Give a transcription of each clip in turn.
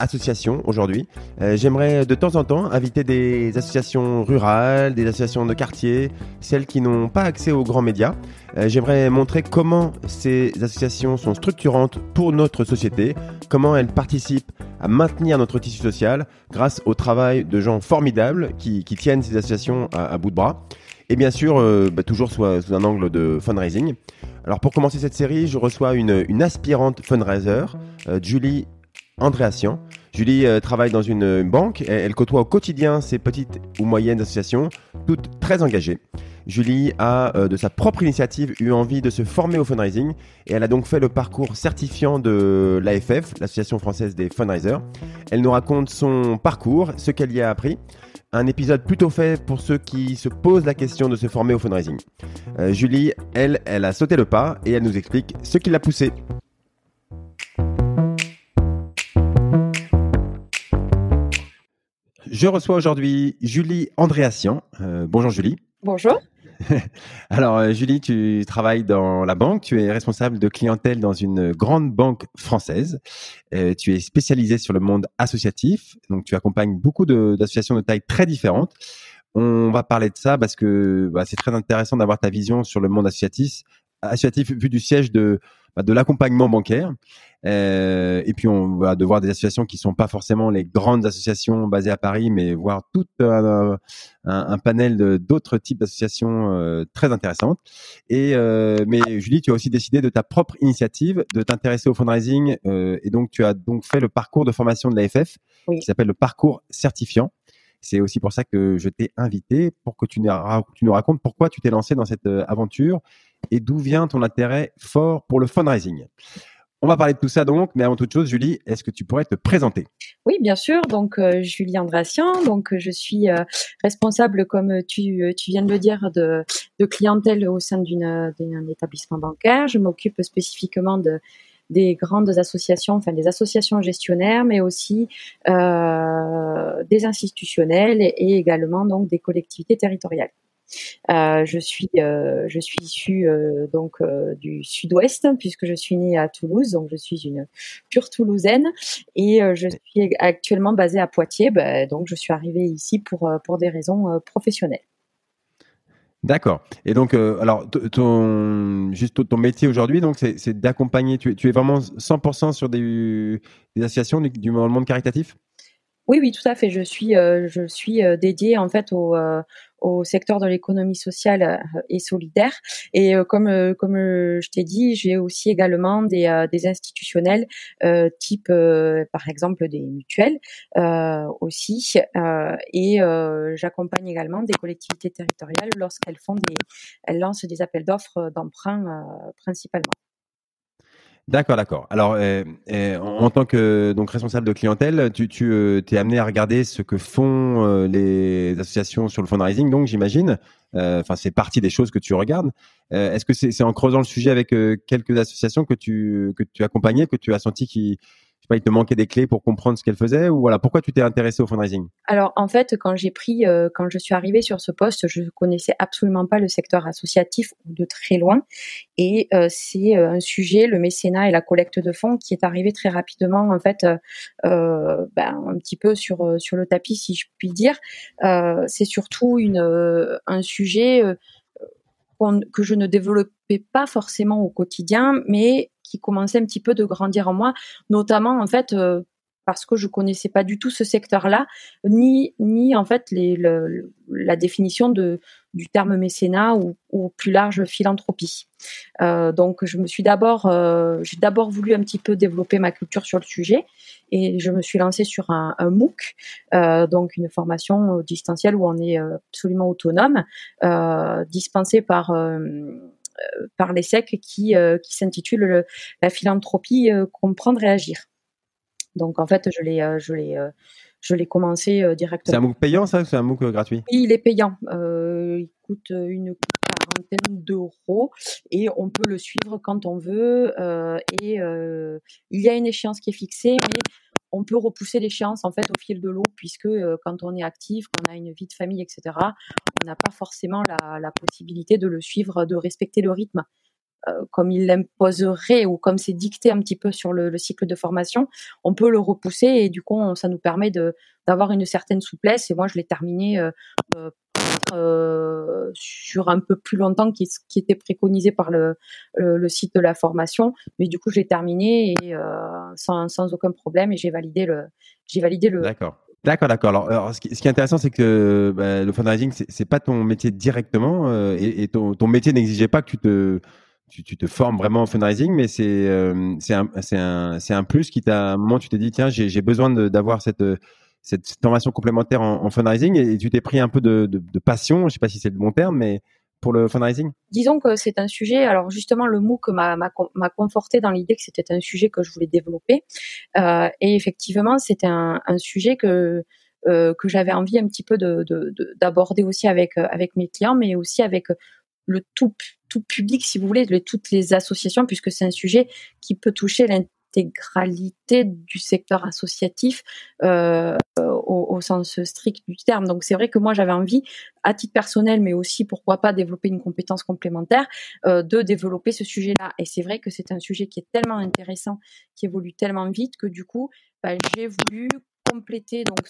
associations aujourd'hui. Euh, j'aimerais de temps en temps inviter des associations rurales, des associations de quartier, celles qui n'ont pas accès aux grands médias. Euh, j'aimerais montrer comment ces associations sont structurantes pour notre société, comment elles participent à maintenir notre tissu social grâce au travail de gens formidables qui, tiennent ces associations à, bout de bras. Et bien sûr, euh, bah, toujours sous, un angle de fundraising. Alors pour commencer cette série, je reçois une, aspirante fundraiser, Julie Andréassian. Julie euh, travaille dans une banque, elle, elle, côtoie au quotidien ces petites ou moyennes associations, toutes très engagées. Julie a, euh, de sa propre initiative, eu envie de se former au fundraising et elle a donc fait le parcours certifiant de l'AFF, l'Association française des fundraisers. Elle nous raconte son parcours, ce qu'elle y a appris un épisode plutôt fait pour ceux qui se posent la question de se former au fundraising. Euh, Julie, elle, elle a sauté le pas et elle nous explique ce qui l'a poussée. Je reçois aujourd'hui Julie Andréassian. Euh, bonjour Julie. Bonjour. Alors, euh, Julie, tu travailles dans la banque, tu es responsable de clientèle dans une grande banque française. Euh, tu es spécialisée sur le monde associatif, donc tu accompagnes beaucoup d'associations de, taille très différentes. On va parler de ça parce que bah, c'est très intéressant d'avoir ta vision sur le monde associatif, associatif vu du siège de, bah, de l'accompagnement bancaire. Euh, et puis on va devoir des associations qui sont pas forcément les grandes associations basées à Paris, mais voir tout un, un, panel d'autres types d'associations euh, très intéressantes. Et euh, mais Julie, tu as aussi décidé de ta propre initiative de t'intéresser au fundraising, euh, et donc tu as donc fait le parcours de formation de l'AFF qui s'appelle le parcours certifiant. C'est aussi pour ça que je t'ai invité pour que tu nous racontes pourquoi tu t'es lancé dans cette aventure et d'où vient ton intérêt fort pour le fundraising. On va parler de tout ça donc, mais avant toute chose, Julie, est-ce que tu pourrais te présenter? Oui, bien sûr. Donc, euh, Julie Andrassian. Donc, je suis euh, responsable, comme tu, viens de le dire, de, clientèle au sein d'un établissement bancaire. Je m'occupe spécifiquement de des grandes associations, enfin des associations gestionnaires, mais aussi euh, des institutionnels et également donc des collectivités territoriales. Euh, je suis euh, je suis issue euh, donc du Sud-Ouest puisque je suis née à Toulouse, donc je suis une pure Toulousaine et je suis actuellement basée à Poitiers. Bah, donc je suis arrivée ici pour pour des raisons professionnelles. D'accord. Et donc, alors, ton, juste ton métier aujourd'hui, donc, c'est d'accompagner. Tu, tu, es vraiment 100% sur des, des associations du, du, monde caritatif? Oui, oui, tout à fait. Je suis, je suis dédiée en fait au, au secteur de l'économie sociale euh, et solidaire. Et euh, comme euh, comme je t'ai dit, j'ai aussi également des, des institutionnels type par exemple des mutuelles aussi. et j'accompagne également des collectivités territoriales lorsqu'elles font des elles lancent des appels d'offres d'emprunt principalement. D'accord, d'accord. Alors, euh, euh, en, tant que donc responsable de clientèle, tu, tu euh, es amené à regarder ce que font les associations sur le fundraising, donc j'imagine. Enfin, c'est partie des choses que tu regardes. Est-ce que c'est en creusant le sujet avec quelques associations que tu que tu accompagnais, que tu as senti qui pas, il te manquait des clés pour comprendre ce qu'elle faisait ou voilà, pourquoi tu t'es intéressé au fundraising? Alors en fait, quand j'ai pris, euh, quand je suis arrivée sur ce poste, je connaissais absolument pas le secteur associatif de très loin, et euh, c'est euh, un sujet, le mécénat et la collecte de fonds, qui est arrivé très rapidement en fait, ben, un petit peu sur sur le tapis, si je puis dire. c'est surtout une un sujet que je ne développais pas forcément au quotidien, mais qui commençait un petit peu de grandir en moi, notamment en fait euh, parce que je connaissais pas du tout ce secteur-là, ni ni en fait la définition de du terme mécénat ou, plus large philanthropie. Euh, donc je me suis d'abord euh, j'ai d'abord voulu un petit peu développer ma culture sur le sujet et je me suis lancée sur un, MOOC, donc une formation distancielle où on est absolument autonome, dispensée par par l'ESSEC qui, qui s'intitule La philanthropie comprendre et agir. Donc en fait, je l'ai, je l'ai, je l'ai commencé directement. C'est un MOOC payant, ça C'est un MOOC gratuit? Oui, il est payant. il coûte une quarantaine d'euros et on peut le suivre quand on veut. et il y a une échéance qui est fixée, mais on peut repousser l'échéance en fait au fil de l'eau puisque quand on est actif, qu'on a une vie de famille, etc., on n'a pas forcément la, la, possibilité de le suivre, de respecter le rythme. Euh, comme il l'imposerait ou comme c'est dicté un petit peu sur le, cycle de formation, on peut le repousser et du coup, ça nous permet d'avoir une certaine souplesse. Et moi, je l'ai terminé euh, euh, sur un peu plus longtemps qui, qui était préconisé par le, site de la formation, mais du coup, je l'ai terminé sans, aucun problème et j'ai validé le j'ai validé le D'accord. D'accord, d'accord. Alors, ce, qui, est intéressant, c'est que bah, le fundraising, c'est pas ton métier directement, et, et, ton, ton métier n'exigeait pas que tu te tu, te formes vraiment en fundraising, mais c'est euh, un, un, un plus qui t'a à un moment tu t'es dit tiens j'ai besoin d'avoir cette, cette formation complémentaire en, en fundraising et, tu t'es pris un peu de, de, de, passion, je sais pas si c'est le bon terme, mais pour le fundraising Disons que c'est un sujet. Alors justement, le MOOC m'a conforté dans l'idée que c'était un sujet que je voulais développer. Euh, et effectivement, c'était un, sujet que euh, que j'avais envie un petit peu de d'aborder aussi avec avec mes clients, mais aussi avec le tout, tout public, si vous voulez, toutes les associations, puisque c'est un sujet qui peut toucher l'intégralité du secteur associatif euh, au, sens strict du terme. Donc c'est vrai que moi j'avais envie, à titre personnel, mais aussi pourquoi pas développer une compétence complémentaire, euh, de développer ce sujet-là. Et c'est vrai que c'est un sujet qui est tellement intéressant, qui évolue tellement vite que du coup, bah, j'ai voulu compléter donc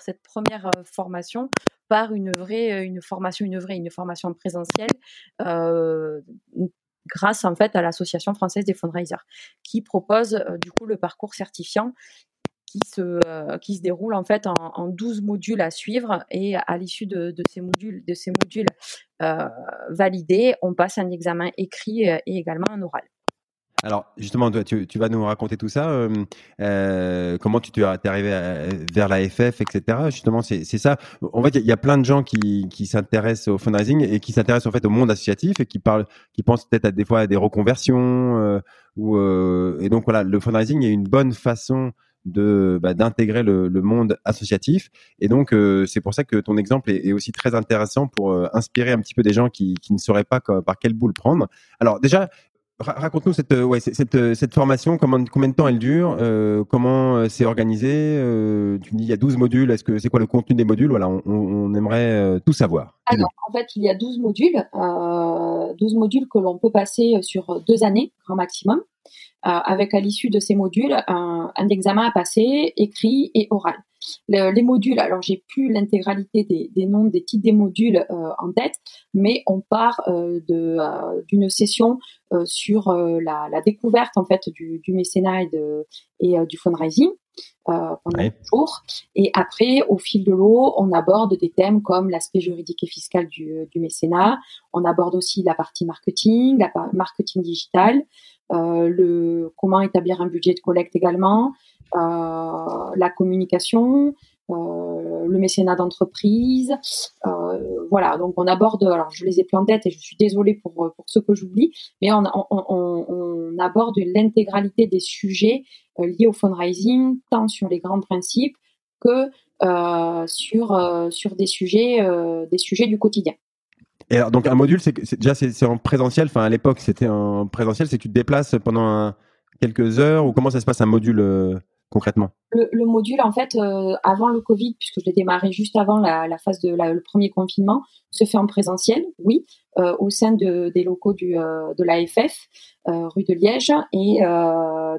cette première formation par une vraie, une formation, une vraie, une formation présentielle, grâce en fait à l'association française des fundraisers, qui propose du coup le parcours certifiant qui se, qui se déroule en fait en, en 12 modules à suivre et à l'issue de, ces modules, de ces modules validés, on passe un examen écrit et également un oral. Alors justement, tu, vas nous raconter tout ça. Euh, euh comment tu es arrivé vers la FF, etc. Justement, c'est ça. En fait, il y, a plein de gens qui, qui s'intéressent au fundraising et qui s'intéressent en fait au monde associatif et qui parlent, qui pensent peut-être à des fois à des reconversions. Euh, ou, euh, et donc voilà, le fundraising est une bonne façon de bah, d'intégrer le, le, monde associatif. Et donc euh, c'est pour ça que ton exemple est, aussi très intéressant pour inspirer un petit peu des gens qui, qui ne sauraient pas par quel bout le prendre. Alors déjà, Raconte-nous cette, euh, euh, formation, combien de temps elle dure, euh, comment c'est organisé. tu dis il y a 12 modules, est-ce que c'est quoi le contenu des modules? Voilà, on, aimerait tout savoir. Alors, en fait, il y a 12 modules, euh, 12 modules que l'on peut passer sur deux années, grand maximum, avec à l'issue de ces modules un examen à passer, écrit et oral les modules, alors j'ai plus l'intégralité des, noms des titres des modules euh, en tête, mais on part euh, euh, d'une session sur la, découverte en fait du, mécénat et, de, et du fundraising pendant ouais. jours. Et après, au fil de l'eau, on aborde des thèmes comme l'aspect juridique et fiscal du, du, mécénat. On aborde aussi la partie marketing, la marketing digital, le comment établir un budget de collecte également, la communication, euh, le mécénat d'entreprise. Euh, voilà, donc on aborde, alors je les ai plus en tête et je suis désolée pour, pour ceux que j'oublie, mais on, aborde l'intégralité des sujets liés au fundraising, tant sur les grands principes que euh, sur, sur des, sujets, des sujets du quotidien. Et alors, donc un module, c'est déjà c'est en présentiel. Enfin, à l'époque, c'était en présentiel. C'est que tu te déplaces pendant quelques heures ou comment ça se passe un module concrètement le, module, en fait, euh, avant le Covid, puisque je l'ai démarré juste avant la, la phase de la, le premier confinement, se fait en présentiel, oui, euh, au sein de, des locaux du, euh, de l'AFF, rue de Liège. Et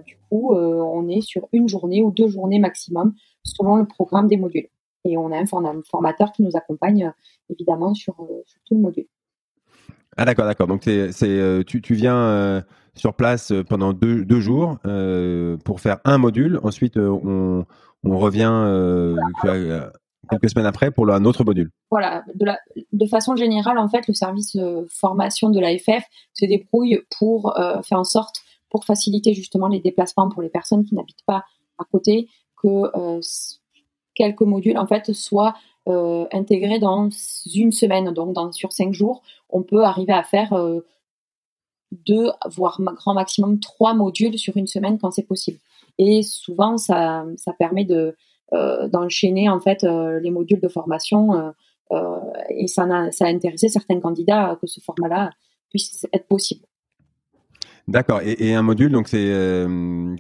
du coup, on est sur une journée ou deux journées maximum, selon le programme des modules. Et on a un formateur qui nous accompagne, évidemment, sur, sur tout le module. Ah d'accord, d'accord. Donc c'est, tu, tu viens sur place euh, pendant deux, jours euh, pour faire un module. Ensuite, euh, on, on revient quelques semaines après pour un autre module. Voilà, de, la, de façon générale, en fait, le service formation de l'AFF se débrouille pour faire en sorte, pour faciliter justement les déplacements pour les personnes qui n'habitent pas à côté, que quelques modules en fait soient intégrés dans une semaine. Donc, dans, sur cinq jours, on peut arriver à faire deux, voire grand maximum trois modules sur une semaine quand c'est possible. Et souvent, ça, ça permet de d'enchaîner en fait les modules de formation et ça a, ça a intéressé certains candidats que ce format-là puisse être possible. D'accord. Et, un module, donc c'est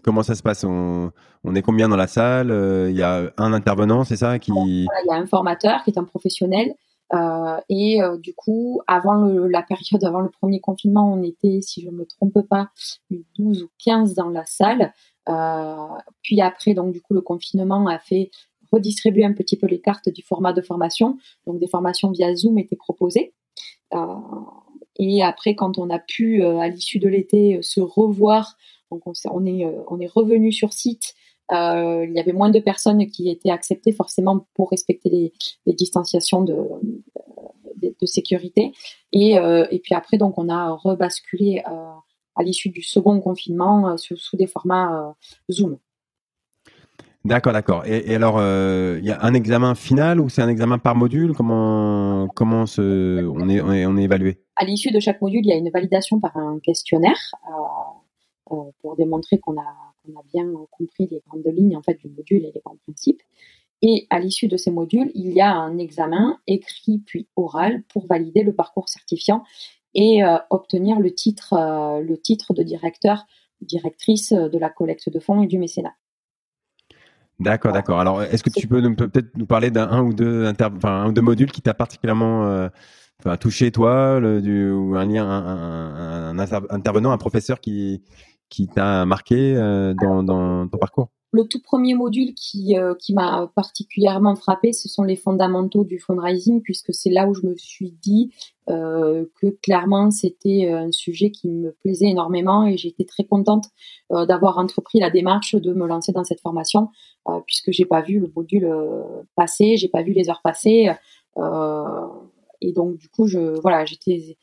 comment ça se passe? On, on, est combien dans la salle? Il y a un intervenant, c'est ça qui Il y a un formateur qui est un professionnel euh, et euh, du coup, avant la période, avant le premier confinement, on était, si je ne me trompe pas, 12 ou 15 dans la salle. Euh, puis après, donc du coup, le confinement a fait redistribuer un petit peu les cartes du format de formation. Donc des formations via Zoom étaient proposées. et après, quand on a pu, à l'issue de l'été, se revoir, donc on est revenu sur site euh, il y avait moins de personnes qui étaient acceptées forcément pour respecter les, les distanciations de, de, de sécurité. Et, euh, et, puis après, donc, on a rebasculé euh, à l'issue du second confinement sous, sous, des formats Zoom. D'accord, d'accord. Et, et, alors, il y a un examen final ou c'est un examen par module? Comment comment se, on est on est, on est évalué? À l'issue de chaque module, il y a une validation par un questionnaire pour démontrer qu'on a on a bien compris les grandes lignes en fait du module et les grands principes. Et à l'issue de ces modules, il y a un examen écrit puis oral pour valider le parcours certifiant et euh, obtenir le titre, euh, le titre de directeur, directrice de la collecte de fonds et du mécénat. D'accord, d'accord. Alors, est-ce que tu peux peut-être nous parler d'un ou deux enfin, un ou deux modules qui t'a particulièrement euh, touché toi, le, du, ou un lien, un, un, intervenant, un professeur qui qui t'a marqué euh, dans, dans, ton parcours? Le tout premier module qui, euh, qui m'a particulièrement frappé, ce sont les fondamentaux du fundraising, puisque c'est là où je me suis dit euh, que clairement c'était un sujet qui me plaisait énormément et j'étais très contente euh, d'avoir entrepris la démarche de me lancer dans cette formation, euh, puisque j'ai pas vu le module passer, j'ai pas vu les heures passer, et donc du coup je voilà j'étais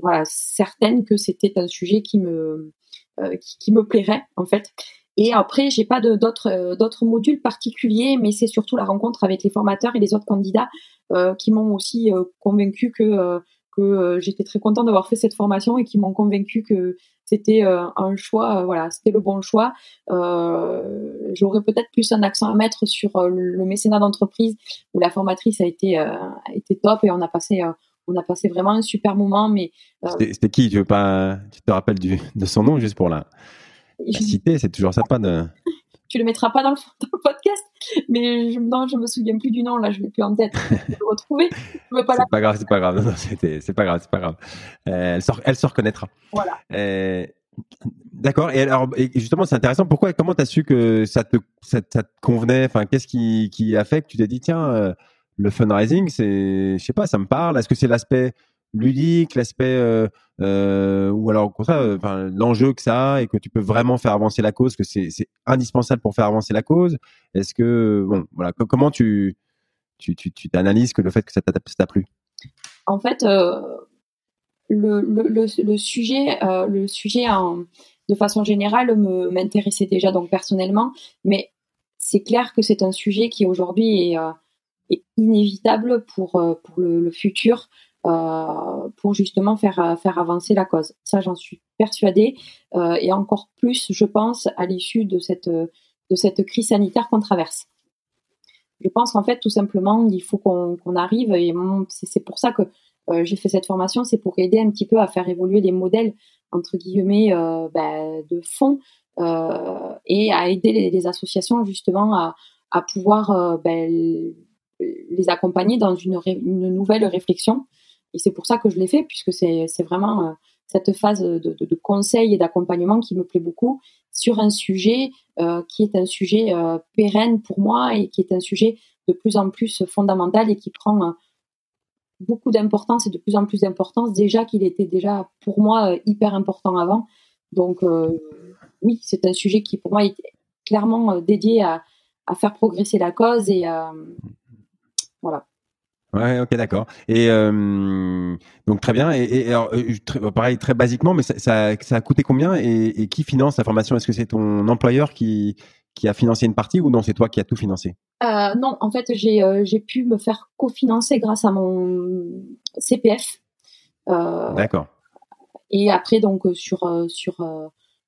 voilà certaine que c'était un sujet qui me euh, qui, me plairait en fait. Et après, j'ai pas d'autres euh, d'autres modules particuliers, mais c'est surtout la rencontre avec les formateurs et les autres candidats euh, qui m'ont aussi convaincu que que j'étais très contente d'avoir fait cette formation et qui m'ont convaincu que c'était un choix, voilà, c'était le bon choix. J'aurais peut-être plus un accent à mettre sur le mécénat d'entreprise où la formatrice a été a été top et on a passé on a passé vraiment un super moment. Mais euh, c'était qui? Tu veux pas Tu te rappelles du, de son nom juste pour la, citer? C'est toujours sympa de. tu le mettras pas dans le, podcast, mais je, non, je me souviens plus du nom. Là, je l'ai plus en tête. Je le retrouver. c'est pas, grave, c'est pas grave. c'est pas grave, c'est pas grave. Euh, elle, se, elle se reconnaîtra. Voilà. Euh, d'accord. Et alors, justement, c'est intéressant. Pourquoi Comment tu as su que ça te, ça, te convenait? Enfin, qu'est-ce qui, qui a fait que tu t'es dit, tiens, le fundraising, c'est, je sais pas, ça me parle. Est-ce que c'est l'aspect ludique, l'aspect euh, euh, ou alors au contraire, enfin, l'enjeu que ça a et que tu peux vraiment faire avancer la cause, que c'est, indispensable pour faire avancer la cause? Est-ce que bon, voilà, comment tu tu tu t'analyses que le fait que ça t'a, plu? En fait, euh, le, le, le, sujet, le sujet de façon générale me m'intéressait déjà donc personnellement, mais c'est clair que c'est un sujet qui aujourd'hui est est inévitable pour, euh, pour le, futur, euh, pour justement faire, euh, faire avancer la cause. Ça, j'en suis persuadée, et encore plus, je pense, à l'issue de cette, de cette crise sanitaire qu'on traverse. Je pense qu'en fait, tout simplement, il faut qu'on arrive, et c'est pour ça que j'ai fait cette formation, c'est pour aider un petit peu à faire évoluer les modèles, entre guillemets, bah, de fonds, et à aider les, les, associations justement à, à pouvoir ben, les accompagner dans une, nouvelle réflexion. Et c'est pour ça que je l'ai fait, puisque c'est vraiment euh, cette phase de, conseil et d'accompagnement qui me plaît beaucoup sur un sujet euh, qui est un sujet euh, pérenne pour moi et qui est un sujet de plus en plus fondamental et qui prend beaucoup d'importance et de plus en plus d'importance déjà qu'il était déjà pour moi hyper important avant. Donc oui, c'est un sujet qui pour moi est clairement dédié à, à faire progresser la cause et à, voilà. Ouais, ok, d'accord. Et euh, donc très bien. Et, alors, euh, pareil, très basiquement, mais ça, ça, a coûté combien et, qui finance la formation? Est-ce que c'est ton employeur qui qui a financé une partie ou non C'est toi qui as tout financé? Euh, Non, en fait, j'ai j'ai pu me faire cofinancer grâce à mon CPF. d'accord. et après donc sur sur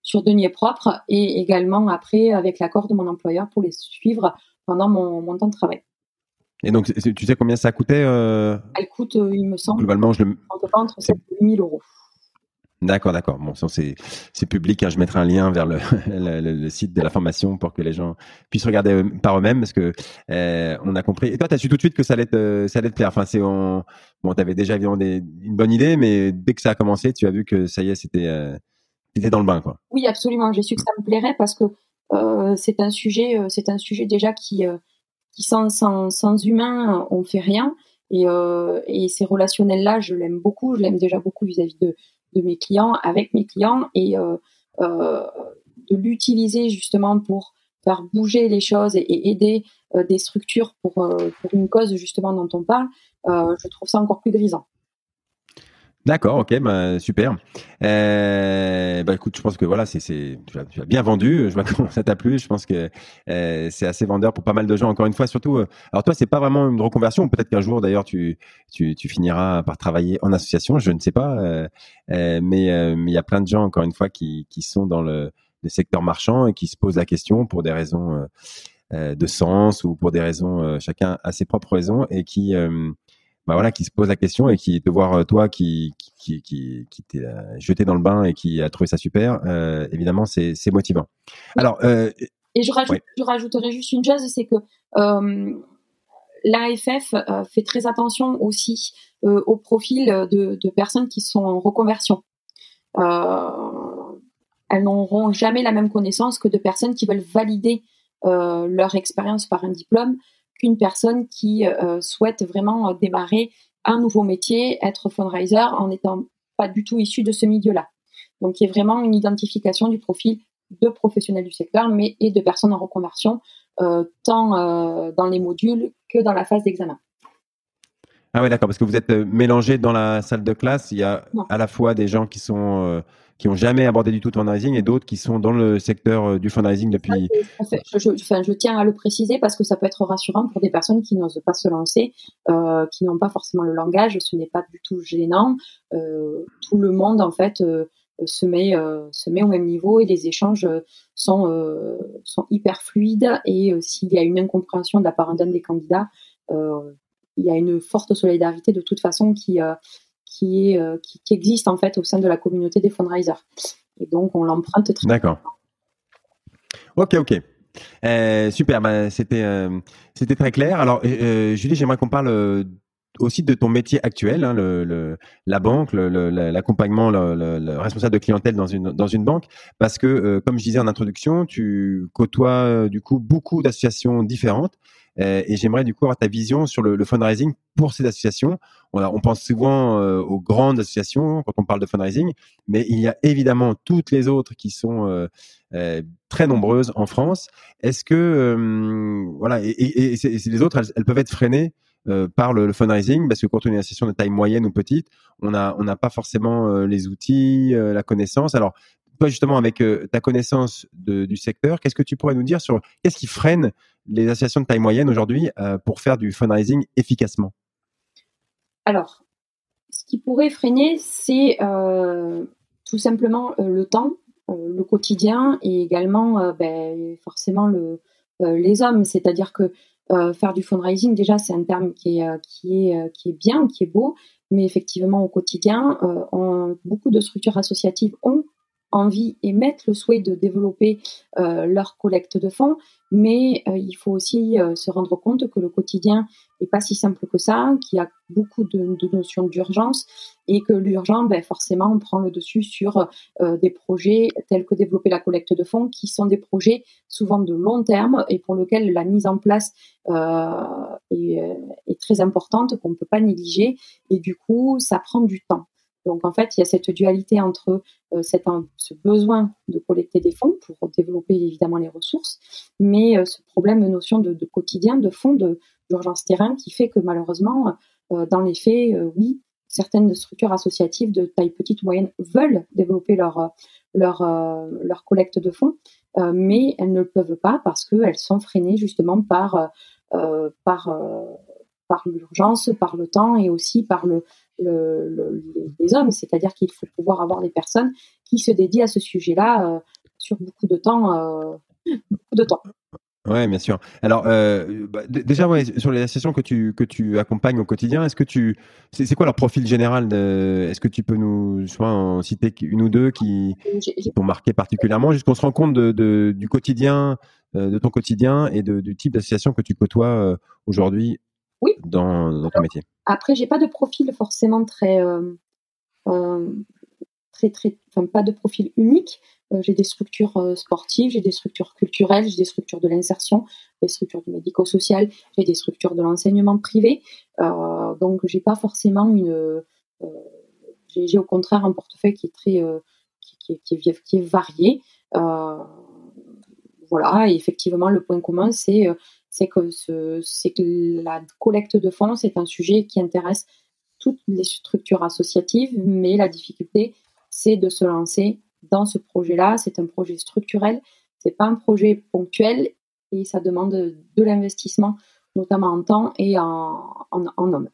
sur deniers propres et également après avec l'accord de mon employeur pour les suivre pendant mon, mon temps de travail. Et donc, tu sais combien ça coûtait euh... Elle coûte, euh, il me semble, globalement, je le... entre 7 et 8 000 euros. D'accord, d'accord. Bon, c'est public. Hein. Je mettrai un lien vers le, le, le, site de la formation pour que les gens puissent regarder euh, par eux-mêmes parce que euh, on a compris. Et toi, tu as su tout de suite que ça allait te, ça allait te plaire. Enfin, c'est bon, tu avais déjà évidemment des, une bonne idée, mais dès que ça a commencé, tu as vu que ça y est, c'était euh, dans le bain, quoi. Oui, absolument. J'ai su que ça me plairait parce que euh, c'est un sujet, c'est un sujet déjà qui qui sans, sans, sans humain, on fait rien. Et, euh, et ces relationnels-là, je l'aime beaucoup. Je l'aime déjà beaucoup vis-à-vis de, mes clients, avec mes clients, et euh, euh, de l'utiliser justement pour faire bouger les choses et, aider euh, des structures pour, euh, pour une cause justement dont on parle. Euh, je trouve ça encore plus grisant. D'accord, ok, bah, super. Euh, bah, écoute, je pense que voilà, c'est, tu, as, bien vendu. Je vois ça t'a plu. Je pense que euh, c'est assez vendeur pour pas mal de gens. Encore une fois, surtout. Euh, alors toi, c'est pas vraiment une reconversion. Peut-être qu'un jour, d'ailleurs, tu, tu, tu, finiras par travailler en association. Je ne sais pas, euh, euh, mais euh, mais il y a plein de gens, encore une fois, qui, qui sont dans le, le, secteur marchand et qui se posent la question pour des raisons de sens ou pour des raisons, chacun a ses propres raisons et qui bah voilà, qui se pose la question et qui te voir euh, toi qui qui qui, qui t'es euh, jeté dans le bain et qui a trouvé ça super, euh, évidemment c'est c'est motivant. Alors euh, et je rajoute, je rajouterai juste une chose, c'est que euh, l'AFF fait très attention aussi au profil de, de, personnes qui sont en reconversion. elles n'auront jamais la même connaissance que de personnes qui veulent valider leur expérience par un diplôme qu'une personne qui euh, souhaite vraiment euh, démarrer un nouveau métier, être fundraiser en n'étant pas du tout issu de ce milieu-là. Donc il y a vraiment une identification du profil de professionnels du secteur, mais et de personnes en reconversion, euh, tant euh, dans les modules que dans la phase d'examen. Ah oui, d'accord, parce que vous êtes mélangés dans la salle de classe. Il y a non. à la fois des gens qui sont euh, qui ont jamais abordé du tout de fundraising et d'autres qui sont dans le secteur euh, du fundraising depuis. Je, enfin, je, tiens à le préciser parce que ça peut être rassurant pour des personnes qui n'osent pas se lancer, euh, qui n'ont pas forcément le langage. Ce n'est pas du tout gênant. Euh, tout le monde en fait se met se met au même niveau et les échanges sont sont hyper fluides. Et s'il y a une incompréhension de la part d'un des candidats, il y a une forte solidarité de toute façon qui euh, qui, existe en fait au sein de la communauté des fundraisers. Et donc, on l'emprunte très D'accord. Ok, ok. Euh, super, c'était euh, c'était très clair. Alors, Julie, j'aimerais qu'on parle aussi de ton métier actuel, hein, la banque, l'accompagnement, le, le, responsable de clientèle dans une dans une banque, parce que comme je disais en introduction, tu côtoies du coup beaucoup d'associations différentes. Euh, et j'aimerais du coup avoir ta vision sur le, fundraising pour ces associations. On, a, pense souvent euh, aux grandes associations quand on parle de fundraising, mais il y a évidemment toutes les autres qui sont euh, très nombreuses en France. Est-ce que voilà, et, et, les autres, elles, peuvent être freinées par le, fundraising? Parce que quand on est une association de taille moyenne ou petite, on a on n'a pas forcément les outils, la connaissance. Alors toi justement avec ta connaissance du secteur, qu'est-ce que tu pourrais nous dire sur qu'est-ce qui freine les associations de taille moyenne aujourd'hui euh, pour faire du fundraising efficacement. Alors, ce qui pourrait freiner, c'est euh, tout simplement euh, le temps, le quotidien et également ben, forcément le, les hommes. C'est-à-dire que faire du fundraising, déjà, c'est un terme qui est, qui, est, qui est bien, qui est beau, mais effectivement, au quotidien, beaucoup de structures associatives ont envie et mettent le souhait de développer leur collecte de fonds, mais euh, il faut aussi euh, se rendre compte que le quotidien n'est pas si simple que ça, qu'il y a beaucoup de, notions d'urgence et que l'urgent, ben, forcément, prend le dessus sur euh, des projets tels que développer la collecte de fonds, qui sont des projets souvent de long terme et pour lesquels la mise en place est très importante, qu'on ne peut pas négliger, et du coup, ça prend du temps. Donc en fait, il y a cette dualité entre euh, ce besoin de collecter des fonds pour développer évidemment les ressources, mais euh, ce problème de notion de, quotidien, de fonds, d'urgence terrain qui fait que malheureusement, euh, dans les faits, oui, certaines structures associatives de taille petite ou moyenne veulent développer leur, leur, leur collecte de fonds, mais elles ne le peuvent pas parce qu'elles sont freinées justement par, par par l'urgence, par le temps et aussi par le, les hommes, c'est-à-dire qu'il faut pouvoir avoir des personnes qui se dédient à ce sujet-là sur beaucoup de temps, beaucoup de temps. Ouais, bien sûr. Alors, euh, bah, déjà, ouais, sur les associations que tu que tu accompagnes au quotidien, est-ce que tu, c'est quoi leur profil général Est-ce que tu peux nous, soit en citer une ou deux qui, t'ont marqué particulièrement, jusqu'on se rend compte de, du quotidien, euh, de ton quotidien et de, du type d'association que tu côtoies euh, aujourd'hui oui. dans, dans ton métier. Après, j'ai pas de profil forcément très très très, enfin pas de profil unique. Euh, j'ai des structures euh, sportives, j'ai des structures culturelles, j'ai des structures de l'insertion, des structures du médico-social, j'ai des structures de l'enseignement privé. Euh, donc j'ai pas forcément une, euh, j'ai au contraire un portefeuille qui est très, qui, qui, qui, est, qui, est, varié. voilà, et effectivement le point commun c'est c'est que c'est que la collecte de fonds c'est un sujet qui intéresse toutes les structures associatives, mais la difficulté c'est de se lancer dans ce projet-là. C'est un projet structurel, c'est pas un projet ponctuel et ça demande de l'investissement, notamment en temps et en hommes.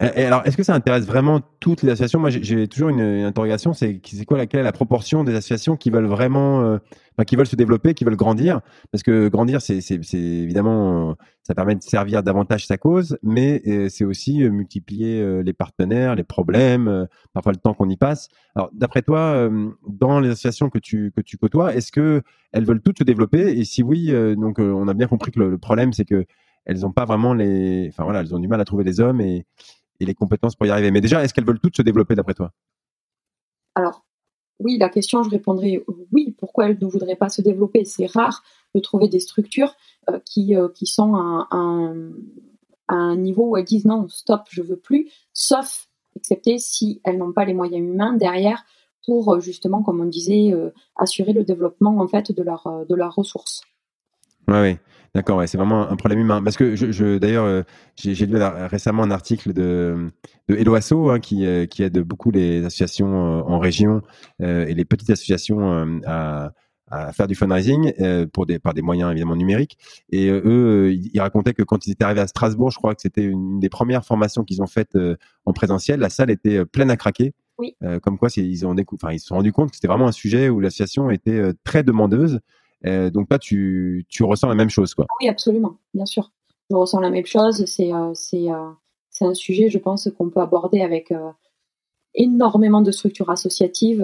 Et alors, est-ce que ça intéresse vraiment toutes les associations? Moi, j'ai toujours une, interrogation, c'est c'est quoi laquelle la proportion des associations qui veulent vraiment, euh, qui veulent se développer, qui veulent grandir? Parce que grandir, c'est évidemment, euh, ça permet de servir davantage sa cause, mais euh, c'est aussi euh, multiplier les partenaires, les problèmes, parfois le temps qu'on y passe. Alors, d'après toi, dans les associations que tu que tu côtoies, est-ce que elles veulent toutes se développer? Et si oui, donc on a bien compris que le, le problème, c'est que elles n'ont pas vraiment les, enfin voilà, elles ont du mal à trouver des hommes et et les compétences pour y arriver. Mais déjà, est-ce qu'elles veulent toutes se développer d'après toi? Alors, oui, la question, je répondrai oui. Pourquoi elles ne voudraient pas se développer? C'est rare de trouver des structures euh, qui, euh, qui sont à, un niveau où elles disent non, stop, je veux plus, sauf, excepté si elles n'ont pas les moyens humains derrière pour euh, justement, comme on disait, assurer le développement en fait de, leur, de leurs ressources. Oui, oui. D'accord, ouais, c'est vraiment un problème humain. Parce que je, je d'ailleurs, euh, j'ai lu récemment un article de, de Eloasso hein, qui, euh, qui aide beaucoup les associations euh, en région et les petites associations à, à faire du fundraising pour des, par des moyens évidemment numériques. Et eux, ils racontaient que quand ils étaient arrivés à Strasbourg, je crois que c'était une des premières formations qu'ils ont faites en présentiel, la salle était pleine à craquer. Oui. comme quoi, ils ont enfin, ils se sont rendus compte que c'était vraiment un sujet où l'association était très demandeuse euh, donc toi, tu, tu ressens la même chose, quoi. Oui, absolument, bien sûr. Je ressens la même chose. C'est euh, euh, un sujet, je pense, qu'on peut aborder avec énormément de structures associatives.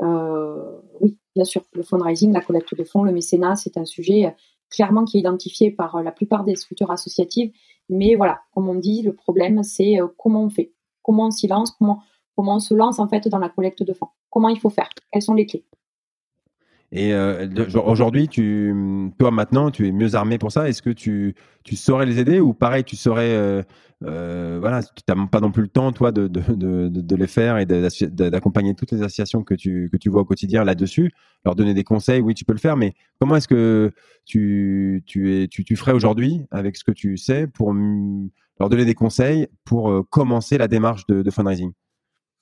oui, bien sûr, le fundraising, la collecte de fonds, le mécénat, c'est un sujet clairement qui est identifié par la plupart des structures associatives. Mais voilà, comme on dit, le problème, c'est comment on fait, comment on s'y lance, comment, comment on se lance en fait dans la collecte de fonds, comment il faut faire, quelles sont les clés? Et euh, aujourd'hui, tu, toi maintenant, tu es mieux armé pour ça. Est-ce que tu, tu saurais les aider ou pareil, tu saurais, euh, euh, voilà, tu n'as pas non plus le temps, toi, de, de, de, de les faire et d'accompagner toutes les associations que tu, que tu vois au quotidien là-dessus, leur donner des conseils. Oui, tu peux le faire, mais comment est-ce que tu, tu, es, tu, tu ferais aujourd'hui avec ce que tu sais pour leur donner des conseils pour euh, commencer la démarche de, de fundraising?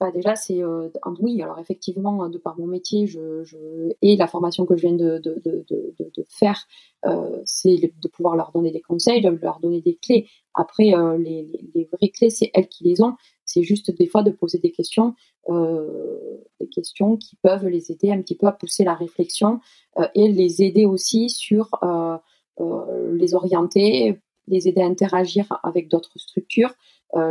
Bah, déjà, c'est euh, oui. Alors effectivement, de par mon métier, je, je, et la formation que je viens de, faire, euh, c'est de pouvoir leur donner des conseils, de leur donner des clés. Après, euh, les, les, vraies clés, c'est elles qui les ont. C'est juste des fois de poser des questions, euh, des questions qui peuvent les aider un petit peu à pousser la réflexion et les aider aussi sur les orienter, les aider à interagir avec d'autres structures,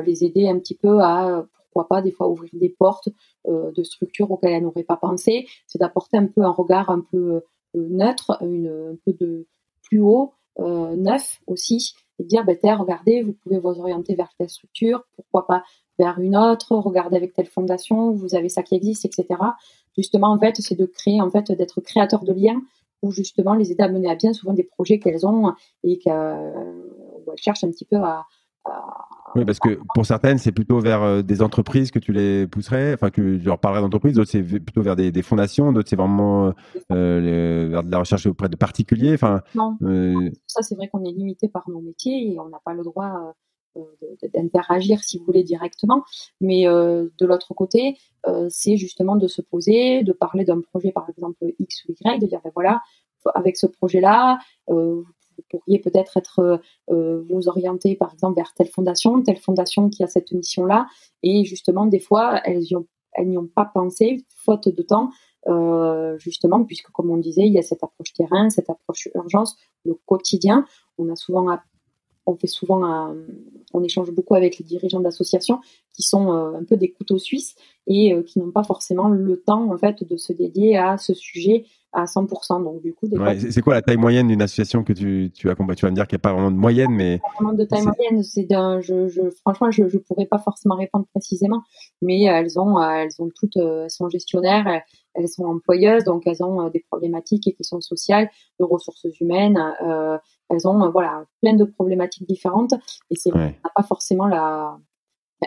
les aider un petit peu à pourquoi pas des fois ouvrir des portes euh, de structures auxquelles elle n'aurait pas pensé. C'est d'apporter un peu un regard un peu euh, neutre, une, un peu de plus haut, euh, neuf aussi, et dire, ben, regardez, vous pouvez vous orienter vers telle structure, pourquoi pas vers une autre, regardez avec telle fondation, vous avez ça qui existe, etc. Justement, en fait, c'est de créer, en fait, d'être créateur de liens pour justement les aider à mener à bien souvent des projets qu'elles ont et qu'elles cherchent un petit peu à, oui, parce que pour certaines, c'est plutôt vers euh, des entreprises que tu les pousserais, enfin que tu leur parlerais d'entreprises, d'autres c'est plutôt vers des, des fondations, d'autres c'est vraiment euh, vers de la recherche auprès de particuliers. Enfin, non, euh... ça c'est vrai qu'on est limité par nos métiers et on n'a pas le droit euh, d'interagir si vous voulez directement. Mais euh, de l'autre côté, c'est justement de se poser, de parler d'un projet par exemple X ou Y, de dire ben voilà, avec ce projet-là, vous pourriez peut-être être, vous orienter par exemple vers telle fondation, telle fondation qui a cette mission-là, et justement des fois elles n'y ont, pas pensé, faute de temps, justement puisque comme on disait, il y a cette approche terrain, cette approche urgence, le quotidien. On a souvent on fait souvent, on échange beaucoup avec les dirigeants d'associations qui sont euh, un peu des couteaux suisses et euh, qui n'ont pas forcément le temps en fait de se dédier à ce sujet à 100%. Donc du coup, c'est quoi la taille moyenne d'une association que tu tu accompagnes Tu vas me dire qu'il n'y a pas vraiment de moyenne, mais pas vraiment de taille moyenne. C'est je, je, franchement, je ne pourrais pas forcément répondre précisément, mais elles ont elles ont toutes elles sont gestionnaires, elles, sont employeuses, donc elles ont des problématiques qui sont sociales, de ressources humaines. Euh, elles ont voilà plein de problématiques différentes et c'est ouais. Pas forcément la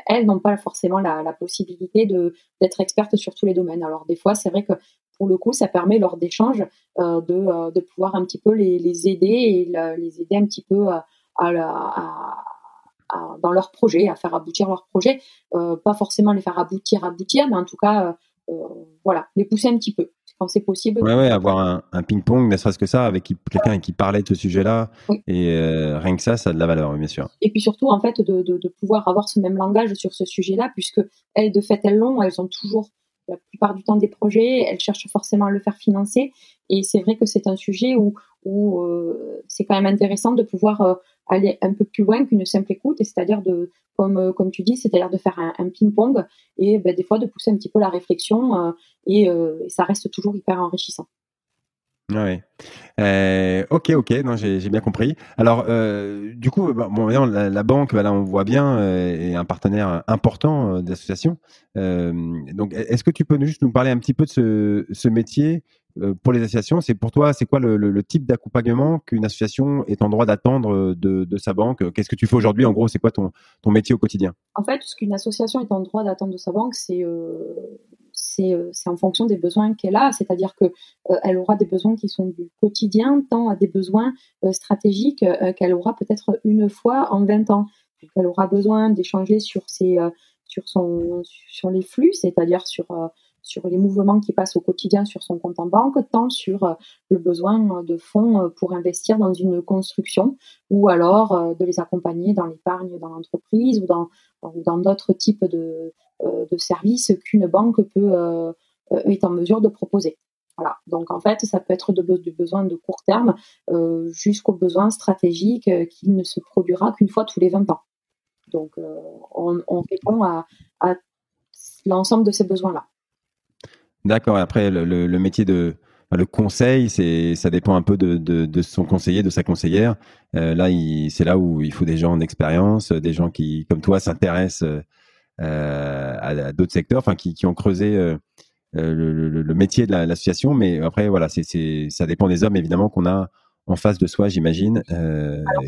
elles n'ont pas forcément la, possibilité de d'être expertes sur tous les domaines. Alors des fois, c'est vrai que pour le coup, ça permet lors d'échanges euh, de, euh, de, pouvoir un petit peu les, les aider et les aider un petit peu à, à, dans leur projet, à faire aboutir leur projet. Euh, pas forcément les faire aboutir, aboutir, mais en tout cas, voilà, les pousser un petit peu quand c'est possible. Ouais, ouais, avoir un, un ping-pong, ne serait-ce que ça, avec quelqu'un qui parlait de ce sujet-là. Et euh, rien que ça, ça a de la valeur, bien sûr. Et puis surtout, en fait, de, de, de pouvoir avoir ce même langage sur ce sujet-là, puisque elles, de fait, elles l'ont, elles ont toujours la plupart du temps des projets, elles cherchent forcément à le faire financer. Et c'est vrai que c'est un sujet où, où euh, c'est quand même intéressant de pouvoir euh, aller un peu plus loin qu'une simple écoute, et c'est-à-dire de, comme, euh, comme tu dis, c'est-à-dire de faire un, ping-pong et ben, des fois de pousser un petit peu la réflexion et, ça reste toujours hyper enrichissant. Ouais. ok, ok, non, j'ai bien compris. Alors, du coup, bah, la, banque, là, on voit bien, est un partenaire important d'association. donc, est-ce que tu peux juste nous parler un petit peu de ce, métier pour les associations, c'est pour toi, c'est quoi le, type d'accompagnement qu'une association est en droit d'attendre euh, de, sa banque? Qu'est-ce que tu fais aujourd'hui? En gros, c'est quoi ton, métier au quotidien? En fait, ce qu'une association est en droit d'attendre de sa banque, c'est euh, c'est en fonction des besoins qu'elle a, c'est-à-dire que elle aura des besoins qui sont du quotidien, tant à des besoins stratégiques qu'elle aura peut-être une fois en 20 ans. elle aura besoin d'échanger sur ses sur son sur les flux, c'est-à-dire sur sur les mouvements qui passent au quotidien sur son compte en banque, tant sur euh, le besoin de fonds euh, pour investir dans une construction ou alors euh, de les accompagner dans l'épargne dans l'entreprise ou dans d'autres types de, services qu'une banque peut est en mesure de proposer. Voilà. Donc en fait, ça peut être de, du besoin de court terme jusqu'au besoin stratégique qui ne se produira qu'une fois tous les 20 ans. Donc on, on, répond à, à l'ensemble de ces besoins-là. D'accord. Après, le, métier de le conseil, c'est ça dépend un peu de, de, son conseiller, de sa conseillère. Euh, là, c'est là où il faut des gens d'expérience, des gens qui, comme toi, s'intéressent euh, à, d'autres secteurs, enfin qui, qui ont creusé euh, le, métier de l'association. mais après, voilà, c'est ça dépend des hommes évidemment qu'on a en face de soi, j'imagine,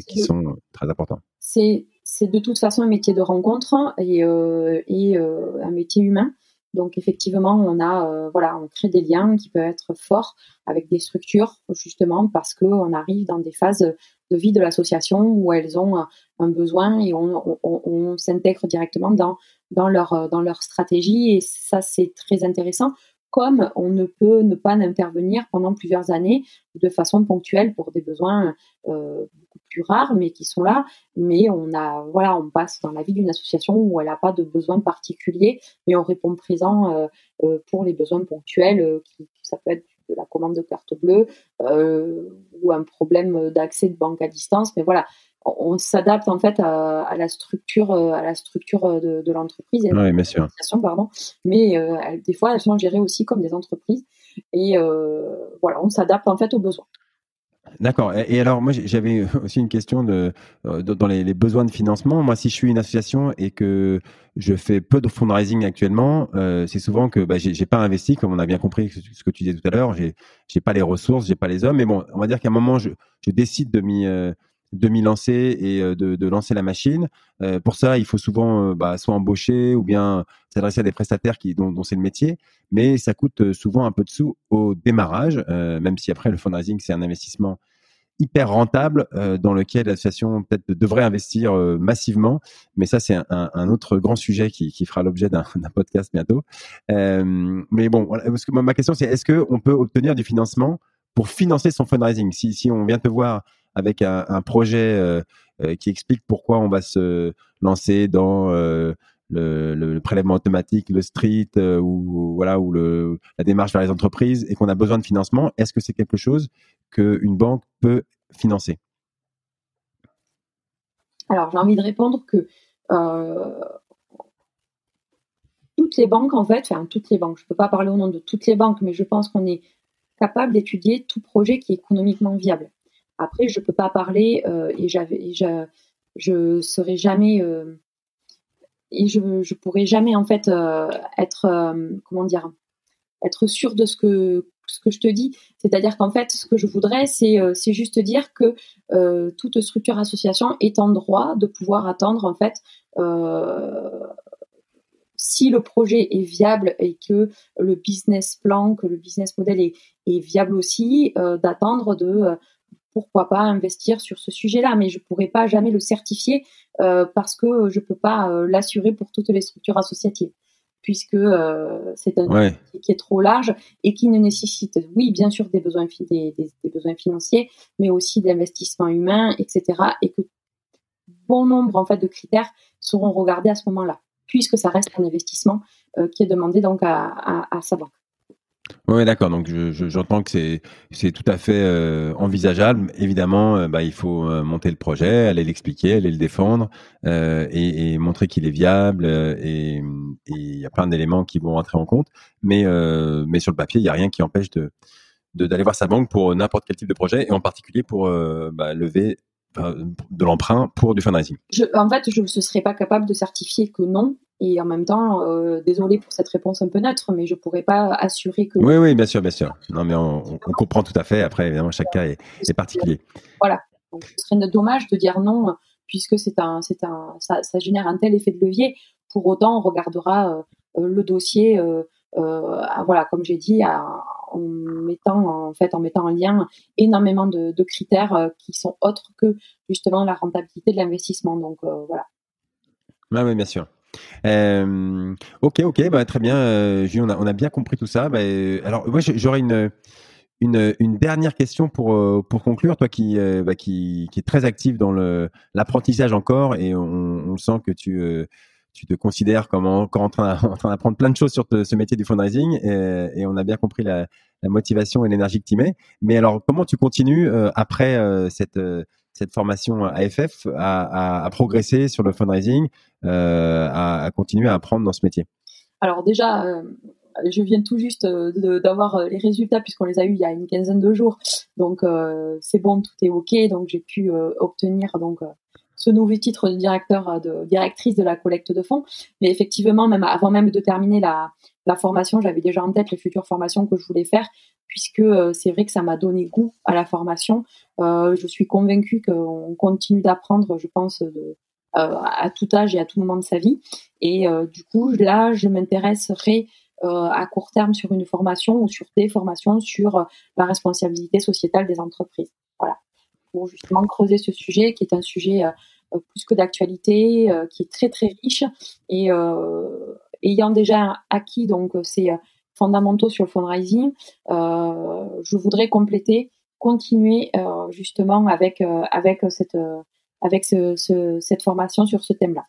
qui sont très importants. C'est de toute façon un métier de rencontre et, et un métier humain. Donc effectivement, on a euh, voilà, on crée des liens qui peuvent être forts avec des structures justement parce qu'on arrive dans des phases de vie de l'association où elles ont un besoin et on, s'intègre directement dans dans leur dans leur stratégie. Et ça c'est très intéressant comme on ne peut ne pas intervenir pendant plusieurs années de façon ponctuelle pour des besoins euh, beaucoup plus rares, mais qui sont là. Mais on a, voilà, on passe dans la vie d'une association où elle n'a pas de besoins particuliers, mais on répond présent euh, euh, pour les besoins ponctuels, qui, ça peut être de la commande de carte bleue ou un problème d'accès de banque à distance. Mais voilà, on s'adapte en fait à, la structure à la structure euh, euh, de, l'entreprise et oui, bien sûr. pardon mais euh, des fois elles sont gérées aussi comme des entreprises et voilà on s'adapte en fait aux besoins D'accord. Et, alors, moi, j'avais aussi une question de, dans les, besoins de financement. Moi, si je suis une association et que je fais peu de fundraising actuellement, c'est souvent que bah, j'ai pas investi, comme on a bien compris ce que tu disais tout à l'heure. J'ai pas les ressources, j'ai pas les hommes. Mais bon, on va dire qu'à un moment, je, je décide de m'y de m'y lancer et euh, de, lancer la machine. Euh, pour ça, il faut souvent euh, bah, soit embaucher ou bien s'adresser à des prestataires qui, dont, c'est le métier, mais ça coûte souvent un peu de sous au démarrage, même si après le fundraising c'est un investissement hyper rentable dans lequel l'association peut-être devrait investir massivement, mais ça c'est un, autre grand sujet qui, qui fera l'objet d'un podcast bientôt. mais bon, parce que ma question c'est est-ce que on peut obtenir du financement pour financer son fundraising? Si, si on vient te voir avec un, projet qui explique pourquoi on va se lancer dans le, prélèvement automatique, le street ou voilà ou le, la démarche vers les entreprises et qu'on a besoin de financement, est-ce que c'est quelque chose qu'une banque peut financer? Alors j'ai envie de répondre que toutes les banques, en fait, enfin toutes les banques, je ne peux pas parler au nom de toutes les banques, mais je pense qu'on est capable d'étudier tout projet qui est économiquement viable. Après, je ne peux pas parler euh, et, je serai jamais euh, et je ne pourrai jamais en fait euh, être comment dire être sûr de ce que ce que je te dis. C'est-à-dire qu'en fait, ce que je voudrais, c'est juste dire que toute structure association est en droit de pouvoir attendre en fait si le projet est viable et que le business plan, que le business model est, viable aussi, d'attendre de pourquoi pas investir sur ce sujet-là. Mais je pourrais pas jamais le certifier euh, parce que je peux pas l'assurer pour toutes les structures associatives puisque c'est un ouais. qui est trop large et qui ne nécessite, oui, bien sûr, des besoins, des, des besoins financiers, mais aussi d'investissement humain, etc. Et que bon nombre en fait de critères seront regardés à ce moment-là puisque ça reste un investissement euh, qui est demandé donc à, sa banque. Oui, d'accord. Donc, j'entends que c'est tout à fait euh, envisageable. Évidemment, euh, bah, il faut monter le projet, aller l'expliquer, aller le défendre et, montrer qu'il est viable. et il y a plein d'éléments qui vont rentrer en compte. Mais, mais sur le papier, il n'y a rien qui empêche de d'aller voir sa banque pour n'importe quel type de projet et en particulier pour bah, lever de l'emprunt pour du fundraising En fait, je ne serais pas capable de certifier que non. Et en même temps, euh, désolé pour cette réponse un peu neutre, mais je ne pourrais pas assurer que. Oui, oui, bien sûr, bien sûr. Non, mais on, comprend tout à fait. Après, évidemment, chaque cas est, particulier. Voilà. Donc, ce serait dommage de dire non, puisque c'est un, c'est un, ça, génère un tel effet de levier. Pour autant, on regardera euh, le dossier. Euh, euh, voilà, comme j'ai dit, en mettant en fait en mettant en lien énormément de, critères qui sont autres que justement la rentabilité de l'investissement. Donc voilà. oui, bien sûr. Ok, ok, bah, très bien, Jules, on a, bien compris tout ça. Bah, alors, moi, j'aurais une, dernière question pour, pour conclure. Toi qui, bah, est très actif dans l'apprentissage encore, et on, on, sent que tu te considères comme encore en train, en train d'apprendre plein de choses sur ce métier du fundraising et, on a bien compris la, la motivation et l'énergie que tu mets. Mais alors, comment tu continues euh, après euh, cette, euh, cette formation AFF à, à, à, progresser sur le fundraising, à, à, continuer à apprendre dans ce métier Alors déjà, je viens tout juste d'avoir les résultats puisqu'on les a eus il y a une quinzaine de jours. Donc c'est bon, tout est ok. Donc j'ai pu obtenir donc ce nouveau titre de directeur, euh, de directrice de la collecte de fonds. Mais effectivement, même avant même de terminer la, la formation, j'avais déjà en tête les futures formations que je voulais faire, puisque euh, c'est vrai que ça m'a donné goût à la formation. Euh, je suis convaincue qu'on continue d'apprendre, je pense, de, à tout âge et à tout moment de sa vie. Et du coup, là, je m'intéresserai à court terme sur une formation ou sur des formations sur la responsabilité sociétale des entreprises. Voilà pour justement creuser ce sujet qui est un sujet euh, euh, plus que d'actualité, euh, qui est très très riche et ayant déjà acquis donc ces fondamentaux sur le fundraising, je voudrais compléter, continuer justement avec avec cette avec ce, cette formation sur ce thème-là.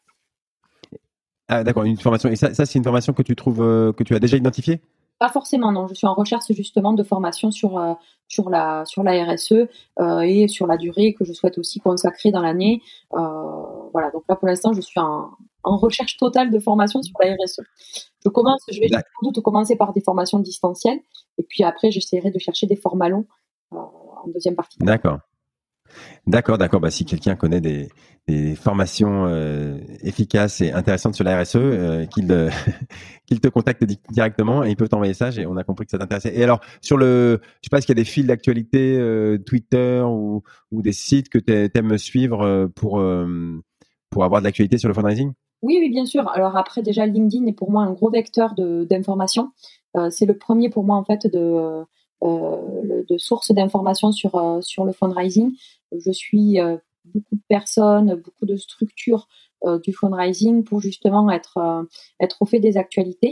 Ah, d'accord, une formation. Et ça, ça c'est une formation que tu trouves que tu as déjà identifiée? Pas forcément, non. Je suis en recherche justement de formation sur, euh, sur, la, sur la RSE euh, et sur la durée que je souhaite aussi consacrer dans l'année. Euh, voilà, donc là pour l'instant, je suis en, en, recherche totale de formation sur la RSE. Je commence, je vais sans doute commencer par des formations distancielles et puis après, j'essaierai de chercher des formats longs en deuxième partie. D'accord. D'accord, d'accord. Bah, si quelqu'un connaît des, formations euh, efficaces et intéressantes sur la RSE, euh, qu'il euh, qu'il te contacte directement et il peut t'envoyer ça. Et on a compris que ça t'intéressait. Et alors, sur le, je sais pas, est-ce qu'il y a des fils d'actualité, Twitter ou, des sites que tu aimes suivre pour, avoir de l'actualité sur le fundraising? Oui, oui, bien sûr. Alors après, déjà, LinkedIn est pour moi un gros vecteur d'information. c'est le premier pour moi, en fait, de de sources d'informations sur, sur le fundraising. Je suis euh, beaucoup de personnes, beaucoup de structures du fundraising pour justement être, être au fait des actualités.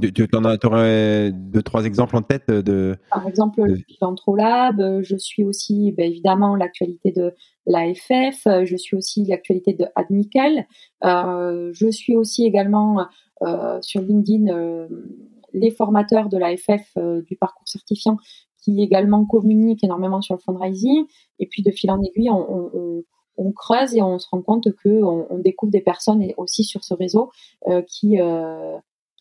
tu, tu en aurais deux, trois exemples en tête de. Par exemple, de... le Je suis aussi, ben, évidemment, l'actualité de l'AFF. Je suis aussi l'actualité de Admical. Euh, je suis aussi également euh, sur LinkedIn euh, les formateurs de l'AFF du parcours certifiant qui également communiquent énormément sur le fundraising. Et puis, de fil en aiguille, on, on, creuse et on se rend compte que on, découvre des personnes aussi sur ce réseau qui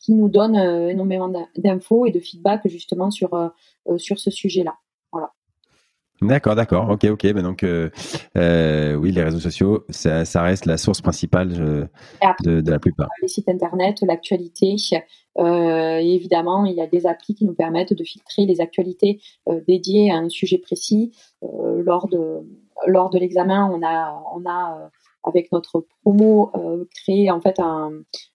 qui nous donne euh, énormément d'infos et de feedback justement sur, euh, euh, sur ce sujet-là. D'accord, d'accord. Ok, ok. Ben donc, oui, les réseaux sociaux, ça, ça, reste la source principale de, de, la plupart. Les sites internet, l'actualité. évidemment, il y a des applis qui nous permettent de filtrer les actualités dédiées à un sujet précis. lors de lors de l'examen, on a on a avec notre promo euh, créer en fait un,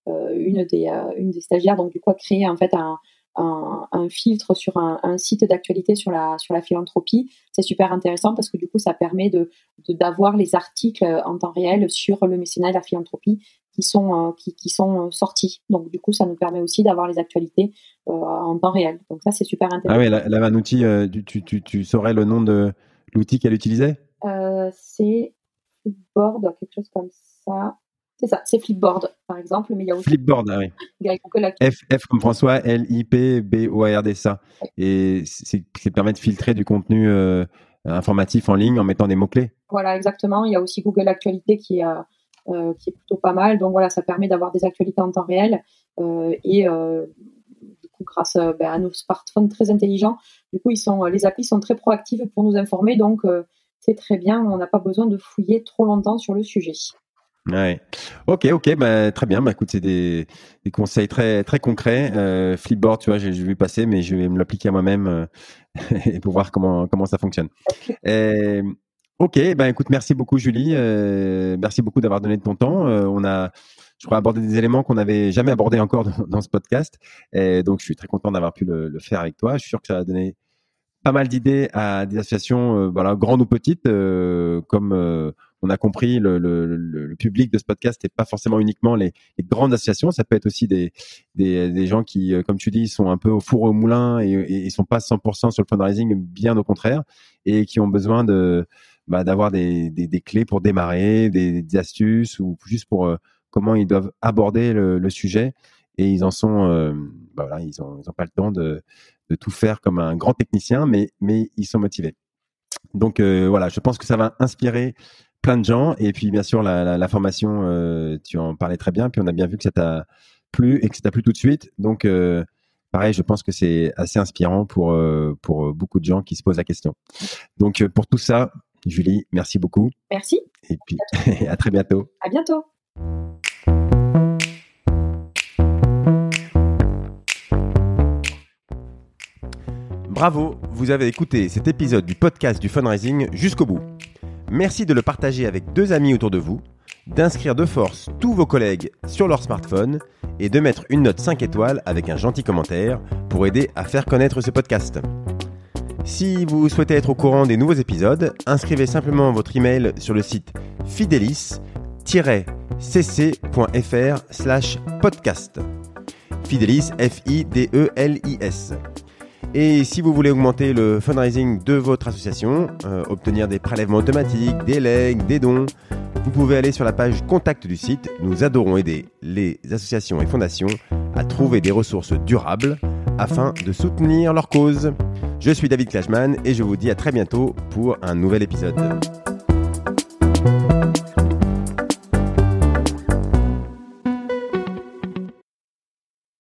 euh, une des euh, une des stagiaires donc du coup créer en fait un, un, un, filtre sur un, un site d'actualité sur la sur la philanthropie. C'est super intéressant parce que du coup, ça permet de d'avoir les articles en temps réel sur le mécénat et la philanthropie qui sont qui, qui, sont sortis. Donc du coup, ça nous permet aussi d'avoir les actualités euh, en temps réel. Donc ça, c'est super intéressant. Ah oui, là, là un outil, tu, tu, tu, saurais le nom de l'outil qu'elle utilisait? C'est Flipboard, quelque chose comme ça. C'est ça, c'est Flipboard, par exemple, mais il y a aussi Flipboard, ah oui. F, F comme François, L, I, P, B, O, R, D, ça. Et c'est permet de filtrer du contenu euh, informatif en ligne en mettant des mots-clés. Voilà, exactement. Il y a aussi Google Actualité qui, euh, euh, qui est plutôt pas mal. Donc voilà, ça permet d'avoir des actualités en temps réel. et du coup, grâce ben, à nos smartphones très intelligents, du coup, ils sont, les applis sont très proactives pour nous informer. Donc, c'est très bien. On n'a pas besoin de fouiller trop longtemps sur le sujet. Ouais. Ok, ok, bah, très bien. Bah, écoute, c'est des, des, conseils très très concrets. Euh, Flipboard, tu vois, j'ai vu passer, mais je vais me l'appliquer à moi-même euh, et pour voir comment comment ça fonctionne. Et, ok, bah écoute, merci beaucoup Julie. Euh, merci beaucoup d'avoir donné de ton temps. Euh, on a, je crois, abordé des éléments qu'on n'avait jamais abordés encore dans, dans, ce podcast. Et donc, je suis très content d'avoir pu le, le, faire avec toi. Je suis sûr que ça va donner pas mal d'idées à des associations, euh, voilà, grandes ou petites, euh, comme euh, on a compris, le, le, le, public de ce podcast n'est pas forcément uniquement les, grandes associations, ça peut être aussi des, des, des, gens qui, comme tu dis, sont un peu au four au moulin et, ils sont pas 100% sur le fundraising, bien au contraire, et qui ont besoin de bah, d'avoir des, des, des, clés pour démarrer, des, astuces ou juste pour comment ils doivent aborder le, le, sujet. Et ils en sont, bah voilà, ils ont, ils ont pas le temps de, de tout faire comme un grand technicien, mais, mais ils sont motivés. Donc euh, voilà, je pense que ça va inspirer plein de gens. Et puis bien sûr, la, la, formation, euh, tu en parlais très bien. Puis on a bien vu que ça t'a plu et que ça t'a plu tout de suite. Donc euh, pareil, je pense que c'est assez inspirant pour, pour beaucoup de gens qui se posent la question. Donc pour tout ça, Julie, merci beaucoup. Merci. Et puis à très bientôt. À bientôt. Bravo, vous avez écouté cet épisode du podcast du fundraising jusqu'au bout. Merci de le partager avec deux amis autour de vous, d'inscrire de force tous vos collègues sur leur smartphone et de mettre une note 5 étoiles avec un gentil commentaire pour aider à faire connaître ce podcast. Si vous souhaitez être au courant des nouveaux épisodes, inscrivez simplement votre email sur le site fidelis-cc.fr slash podcast. Fidelis, F-I-D-E-L-I-S. Et si vous voulez augmenter le fundraising de votre association, euh, obtenir des prélèvements automatiques, des legs, des dons, vous pouvez aller sur la page contact du site. Nous adorons aider les associations et fondations à trouver des ressources durables afin de soutenir leur cause. Je suis David Klashman et je vous dis à très bientôt pour un nouvel épisode.